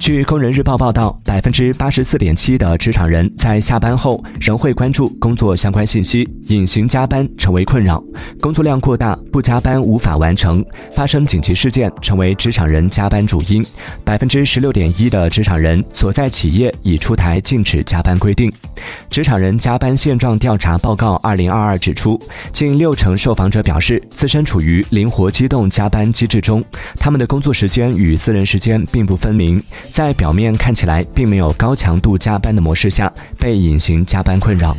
据工人日报报道，百分之八十四点七的职场人在下班后仍会关注工作相关信息，隐形加班成为困扰。工作量过大，不加班无法完成，发生紧急事件成为职场人加班主因。百分之十六点一的职场人所在企业已出台禁止加班规定。职场人加班现状调查报告二零二二指出，近六成受访者表示自身处于灵活机动加班机制中，他们的工作时间与私人时间并不分明。在表面看起来并没有高强度加班的模式下，被隐形加班困扰。